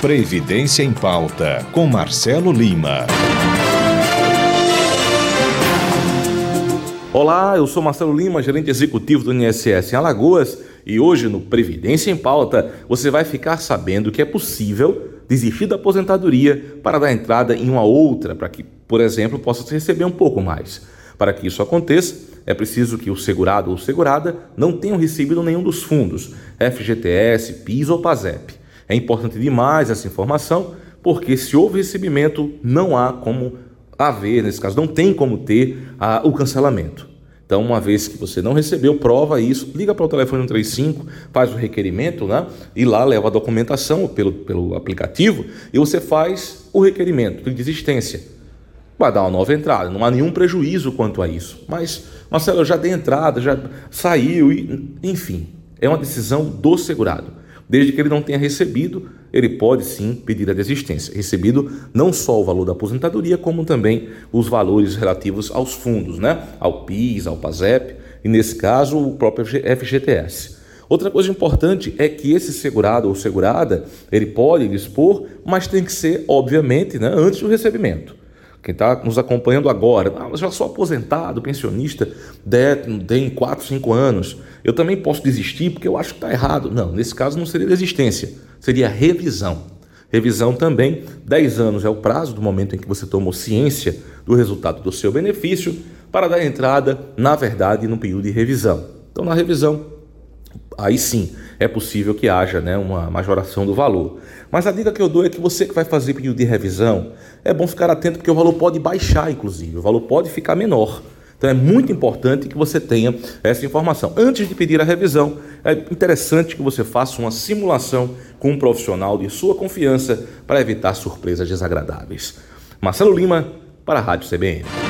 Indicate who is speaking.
Speaker 1: Previdência em Pauta, com Marcelo Lima.
Speaker 2: Olá, eu sou Marcelo Lima, gerente executivo do INSS em Alagoas, e hoje no Previdência em Pauta você vai ficar sabendo que é possível desistir da aposentadoria para dar entrada em uma outra, para que, por exemplo, possa receber um pouco mais. Para que isso aconteça, é preciso que o segurado ou segurada não tenham recebido nenhum dos fundos, FGTS, PIS ou PASEP. É importante demais essa informação, porque se houve recebimento, não há como haver, nesse caso, não tem como ter a, o cancelamento. Então, uma vez que você não recebeu, prova isso, liga para o telefone 135, faz o requerimento, né? E lá leva a documentação pelo, pelo aplicativo e você faz o requerimento de desistência. Vai dar uma nova entrada, não há nenhum prejuízo quanto a isso. Mas, Marcelo, já dei entrada, já saiu, e, enfim, é uma decisão do segurado. Desde que ele não tenha recebido, ele pode sim pedir a desistência. Recebido não só o valor da aposentadoria, como também os valores relativos aos fundos, né? Ao PIS, ao PASEP e, nesse caso, o próprio FGTS. Outra coisa importante é que esse segurado ou segurada, ele pode dispor, mas tem que ser, obviamente, né, antes do recebimento. Quem está nos acompanhando agora, ah, já sou aposentado, pensionista, tem 4, 5 anos, eu também posso desistir porque eu acho que está errado. Não, nesse caso não seria desistência, seria revisão. Revisão também, 10 anos é o prazo do momento em que você tomou ciência do resultado do seu benefício para dar entrada, na verdade, no período de revisão. Então, na revisão, aí sim é possível que haja né, uma majoração do valor. Mas a dica que eu dou é que você que vai fazer pedido de revisão, é bom ficar atento porque o valor pode baixar, inclusive, o valor pode ficar menor. Então é muito importante que você tenha essa informação. Antes de pedir a revisão, é interessante que você faça uma simulação com um profissional de sua confiança para evitar surpresas desagradáveis. Marcelo Lima, para a Rádio CBN.